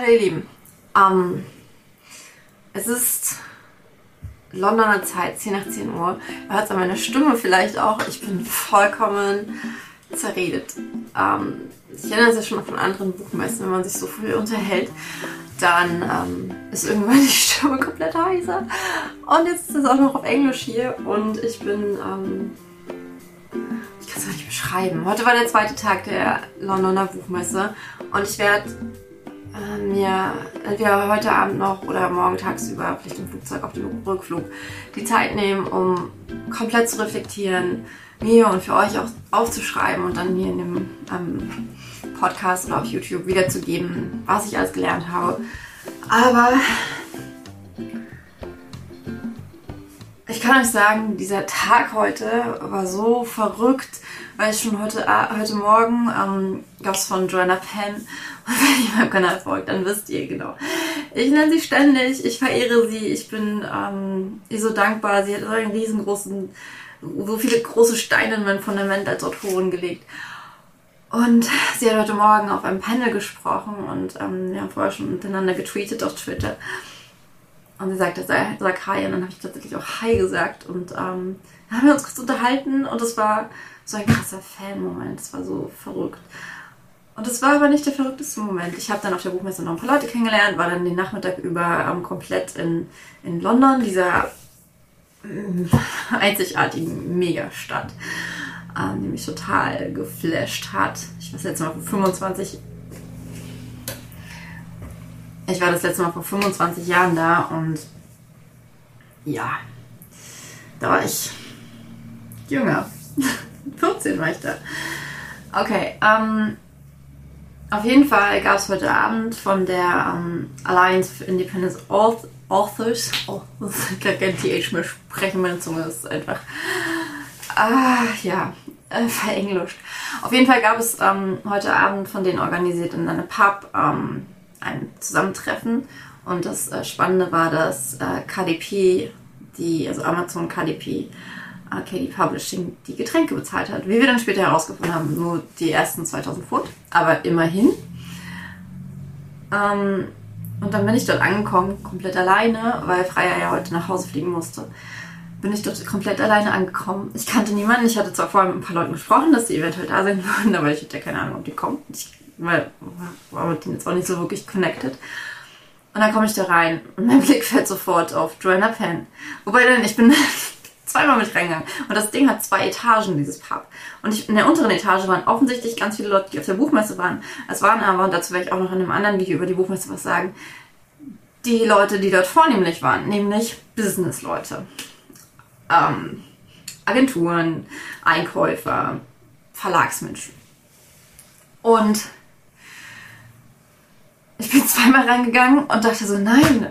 Hallo ihr Lieben. Ähm, es ist Londoner Zeit, 10 nach 10 Uhr. Man hört es an meiner Stimme vielleicht auch. Ich bin vollkommen zerredet. Ähm, ich erinnere es ja schon von anderen Buchmessen, wenn man sich so viel unterhält, dann ähm, ist irgendwann die Stimme komplett heiser. Und jetzt ist es auch noch auf Englisch hier und ich bin, ähm, ich kann es gar nicht beschreiben. Heute war der zweite Tag der Londoner Buchmesse und ich werde äh, mir entweder heute Abend noch oder morgen tagsüber, vielleicht im Flugzeug auf dem Rückflug, die Zeit nehmen, um komplett zu reflektieren, mir und für euch auch aufzuschreiben und dann hier in dem ähm, Podcast oder auf YouTube wiederzugeben, was ich alles gelernt habe. Aber ich kann euch sagen, dieser Tag heute war so verrückt, weil ich schon heute, heute Morgen ähm, gab es von Joanna Penn, und wenn ihr meinem Kanal folgt, dann wisst ihr genau. Ich nenne sie ständig, ich verehre sie, ich bin ähm, ihr so dankbar. Sie hat so einen riesengroßen, so viele große Steine in mein Fundament als Autorin gelegt. Und sie hat heute Morgen auf einem Panel gesprochen und ähm, wir haben vorher schon miteinander getweetet auf Twitter. Und sie sagte, sag Hi. Und dann habe ich tatsächlich auch Hi gesagt. Und ähm, dann haben wir uns kurz unterhalten und es war so ein krasser Fan-Moment. Es war so verrückt. Und es war aber nicht der verrückteste Moment. Ich habe dann auf der Buchmesse noch ein paar Leute kennengelernt, war dann den Nachmittag über ähm, komplett in, in London, dieser äh, einzigartigen Megastadt, ähm, die mich total geflasht hat. Ich war das letzte Mal vor 25 ich war das letzte Mal vor 25 Jahren da und ja, da war ich jünger. 14 war ich da. Okay, ähm, auf jeden Fall gab es heute Abend von der ähm, Alliance for Independent Authors, oh, ich kann kein TH mehr sprechen, meine Zunge ist einfach, ah, ja, äh, verenglischt. Auf jeden Fall gab es ähm, heute Abend von denen organisiert in einem Pub ähm, ein Zusammentreffen und das äh, Spannende war, dass äh, KDP, die, also Amazon KDP, Arcady Publishing die Getränke bezahlt hat. Wie wir dann später herausgefunden haben, nur die ersten 2000 Pfund, aber immerhin. Ähm, und dann bin ich dort angekommen, komplett alleine, weil Freier ja heute nach Hause fliegen musste. Bin ich dort komplett alleine angekommen. Ich kannte niemanden. Ich hatte zwar vorher mit ein paar Leuten gesprochen, dass die eventuell da sein würden, aber ich hatte ja keine Ahnung, ob die kommen. Ich weil, war mit denen jetzt auch nicht so wirklich connected. Und dann komme ich da rein und mein Blick fällt sofort auf Joanna Penn. Wobei dann, ich bin zweimal mit reingegangen. Und das Ding hat zwei Etagen, dieses Pub. Und ich, in der unteren Etage waren offensichtlich ganz viele Leute, die auf der Buchmesse waren. Es waren aber, und dazu werde ich auch noch in einem anderen Video über die Buchmesse was sagen, die Leute, die dort vornehmlich waren, nämlich Business-Leute. Ähm, Agenturen, Einkäufer, Verlagsmenschen. Und ich bin zweimal reingegangen und dachte so, nein,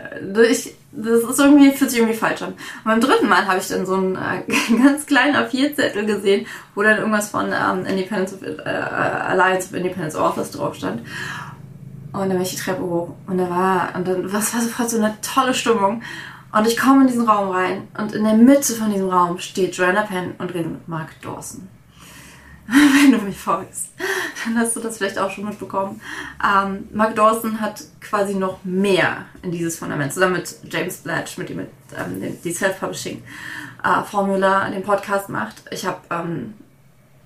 ich, das ist irgendwie, fühlt sich irgendwie falsch an. Und beim dritten Mal habe ich dann so einen äh, ganz kleinen A4-Zettel gesehen, wo dann irgendwas von ähm, Independence of, äh, Alliance of Independence Authors drauf stand. Und dann bin ich die Treppe hoch und da war, und dann, was war sofort so eine tolle Stimmung. Und ich komme in diesen Raum rein und in der Mitte von diesem Raum steht Joanna Penn und redet mit Mark Dawson. wenn du mich folgst, dann hast du das vielleicht auch schon mitbekommen. Ähm, Mark Dawson hat quasi noch mehr in dieses Fundament, zusammen mit James Blatch, mit dem ähm, die Self-Publishing-Formula äh, den Podcast macht. Ich habe ähm,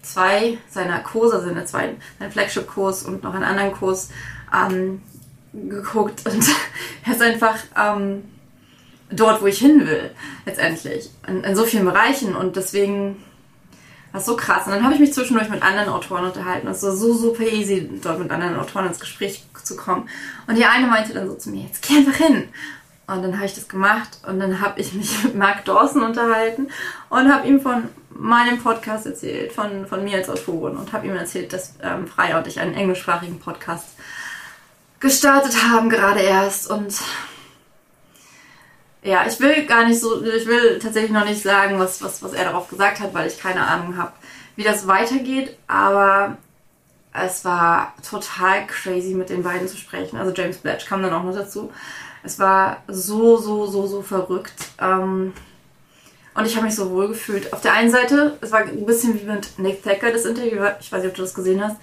zwei seiner Kurse, also seine zwei, seinen Flagship-Kurs und noch einen anderen Kurs ähm, geguckt und er ist einfach ähm, dort, wo ich hin will, letztendlich. In, in so vielen Bereichen und deswegen das ist so krass. Und dann habe ich mich zwischendurch mit anderen Autoren unterhalten. Es war so super easy, dort mit anderen Autoren ins Gespräch zu kommen. Und die eine meinte dann so zu mir, jetzt geh einfach hin. Und dann habe ich das gemacht und dann habe ich mich mit Mark Dawson unterhalten und habe ihm von meinem Podcast erzählt, von, von mir als Autorin und habe ihm erzählt, dass ähm, Freya und ich einen englischsprachigen Podcast gestartet haben, gerade erst. Und ja, ich will gar nicht so, ich will tatsächlich noch nicht sagen, was, was, was er darauf gesagt hat, weil ich keine Ahnung habe, wie das weitergeht, aber es war total crazy mit den beiden zu sprechen. Also James Blatch kam dann auch noch dazu. Es war so, so, so, so verrückt. Ähm, und ich habe mich so wohl gefühlt. Auf der einen Seite, es war ein bisschen wie mit Nick Thacker das Interview, ich weiß nicht, ob du das gesehen hast.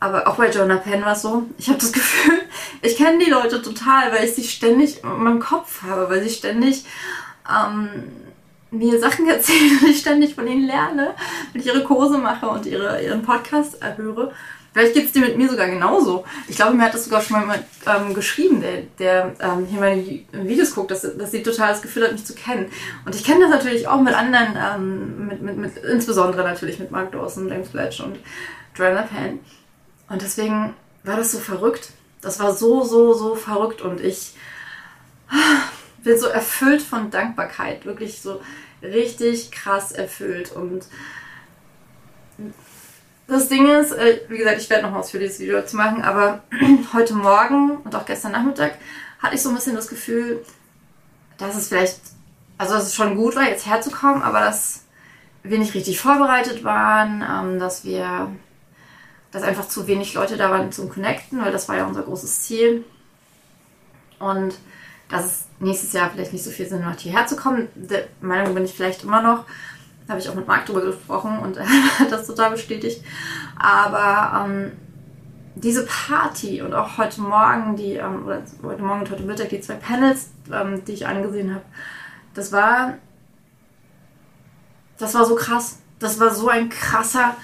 Aber auch bei Jonah Penn war es so, ich habe das Gefühl, ich kenne die Leute total, weil ich sie ständig in meinem Kopf habe, weil sie ständig ähm, mir Sachen erzählen und ich ständig von ihnen lerne, wenn ich ihre Kurse mache und ihre, ihren Podcast erhöre. Vielleicht geht es dir mit mir sogar genauso. Ich glaube, mir hat das sogar schon mal ähm, geschrieben, der, der ähm, hier meine Videos guckt, dass, dass sie total das Gefühl hat, mich zu kennen. Und ich kenne das natürlich auch mit anderen, ähm, mit, mit, mit, insbesondere natürlich mit Mark Dawson, James Fletch und Joanna Penn. Und deswegen war das so verrückt. Das war so, so, so verrückt und ich bin so erfüllt von Dankbarkeit, wirklich so richtig krass erfüllt. Und das Ding ist, äh, wie gesagt, ich werde noch was für dieses Video zu machen, aber heute Morgen und auch gestern Nachmittag hatte ich so ein bisschen das Gefühl, dass es vielleicht, also dass es schon gut war, jetzt herzukommen, aber dass wir nicht richtig vorbereitet waren, ähm, dass wir, dass einfach zu wenig Leute da waren zum Connecten, weil das war ja unser großes Ziel. Und dass es nächstes Jahr vielleicht nicht so viel Sinn macht, hierher zu kommen. Der Meinung bin ich vielleicht immer noch. Da habe ich auch mit Marc drüber gesprochen und er hat das total bestätigt. Aber ähm, diese Party und auch heute Morgen, die, ähm, oder heute Morgen und heute Mittag die zwei Panels, ähm, die ich angesehen habe, das war, das war so krass. Das war so ein krasser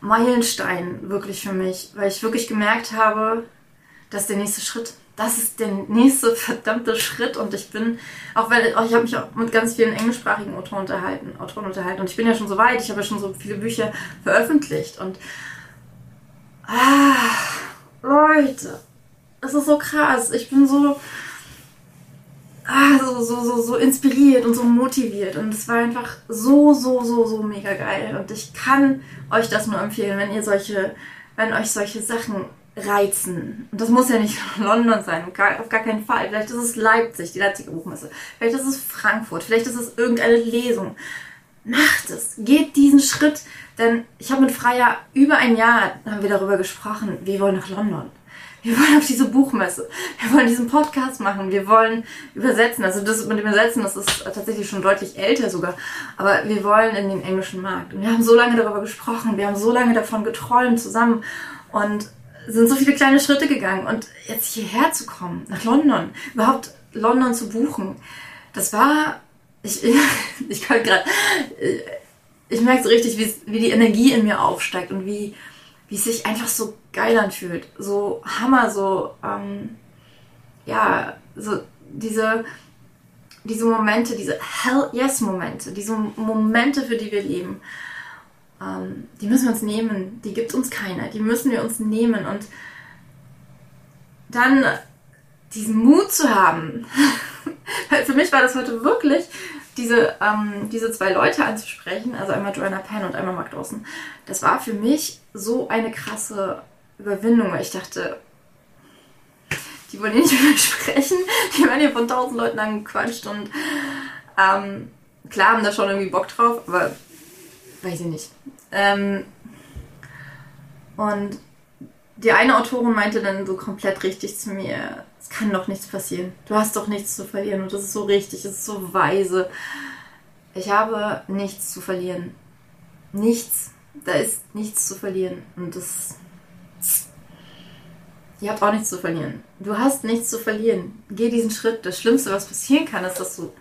Meilenstein wirklich für mich, weil ich wirklich gemerkt habe, dass der nächste Schritt das ist der nächste verdammte Schritt. Und ich bin, auch weil ich habe mich auch mit ganz vielen englischsprachigen Autoren unterhalten, Autoren unterhalten. Und ich bin ja schon so weit, ich habe ja schon so viele Bücher veröffentlicht. Und ah, Leute, es ist so krass, ich bin so, ah, so, so, so, so inspiriert und so motiviert und es war einfach so, so, so, so mega geil und ich kann euch das nur empfehlen, wenn ihr solche, wenn euch solche Sachen reizen. Und das muss ja nicht London sein, auf gar, keinen Fall. Vielleicht ist es Leipzig, die Leipziger Buchmesse. Vielleicht ist es Frankfurt, vielleicht ist es irgendeine Lesung. Macht es, geht diesen Schritt, denn ich habe mit Freya über ein Jahr haben wir darüber gesprochen, wir wollen nach London. Wir wollen auf diese Buchmesse. Wir wollen diesen Podcast machen. Wir wollen übersetzen. Also das mit dem Übersetzen, das ist tatsächlich schon deutlich älter sogar. Aber wir wollen in den englischen Markt. Und wir haben so lange darüber gesprochen. Wir haben so lange davon geträumt zusammen. Und sind so viele kleine Schritte gegangen. Und jetzt hierher zu kommen, nach London, überhaupt London zu buchen, das war, ich, ich kann gerade, ich merke so richtig, wie, wie die Energie in mir aufsteigt und wie, wie es sich einfach so geil anfühlt. So Hammer, so, ähm, ja, so diese, diese Momente, diese Hell Yes Momente, diese Momente, für die wir leben ähm, die müssen wir uns nehmen. Die gibt uns keiner. Die müssen wir uns nehmen. Und dann diesen Mut zu haben. Für mich war das heute wirklich, diese, ähm, diese zwei Leute anzusprechen, also einmal Joanna Penn und einmal Mark Dawson, das war für mich so eine krasse Überwindung, weil ich dachte, die wollen hier nicht mit mir sprechen, die werden hier von tausend Leuten angequatscht und ähm, klar haben da schon irgendwie Bock drauf, aber weiß ich nicht. Ähm, und die eine Autorin meinte dann so komplett richtig zu mir, es kann doch nichts passieren. Du hast doch nichts zu verlieren und das ist so richtig, das ist so weise. Ich habe nichts zu verlieren. Nichts. Da ist nichts zu verlieren. Und das. Ihr habt auch nichts zu verlieren. Du hast nichts zu verlieren. Geh diesen Schritt. Das Schlimmste, was passieren kann, ist, dass du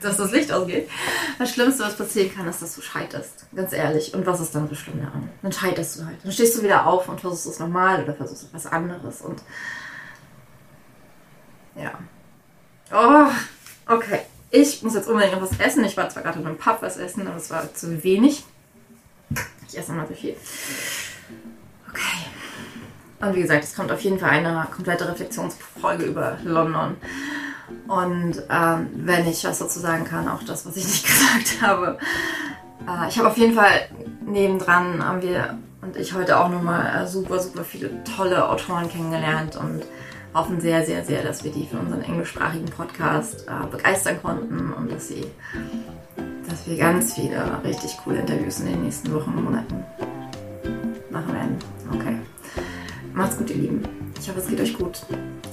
dass das Licht ausgeht. Das Schlimmste, was passieren kann, ist, dass du scheiterst. Ganz ehrlich. Und was ist dann so schlimm daran? Dann scheiterst du halt. Dann stehst du wieder auf und versuchst es nochmal oder versuchst etwas anderes. Und ja. Oh, okay. Ich muss jetzt unbedingt noch was essen. Ich war zwar gerade in einem Pub was essen, aber es war zu wenig. Ich esse nochmal zu viel. Okay. Und wie gesagt, es kommt auf jeden Fall eine komplette Reflexionsfolge über London. Und ähm, wenn ich was dazu sagen kann, auch das, was ich nicht gesagt habe. Äh, ich habe auf jeden Fall nebendran haben wir und ich heute auch nochmal äh, super, super viele tolle Autoren kennengelernt und hoffen sehr, sehr, sehr, dass wir die für unseren englischsprachigen Podcast äh, begeistern konnten und dass sie, dass wir ganz viele richtig coole Interviews in den nächsten Wochen und Monaten machen werden. Okay. Macht's gut, ihr Lieben. Ich hoffe, es geht euch gut.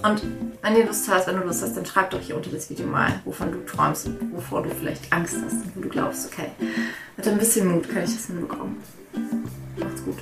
Und wenn ihr Lust hast, wenn du Lust hast, dann schreib doch hier unter das Video mal, wovon du träumst wovor du vielleicht Angst hast und wo du glaubst, okay, mit ein bisschen Mut kann ich das hinbekommen. Macht's gut.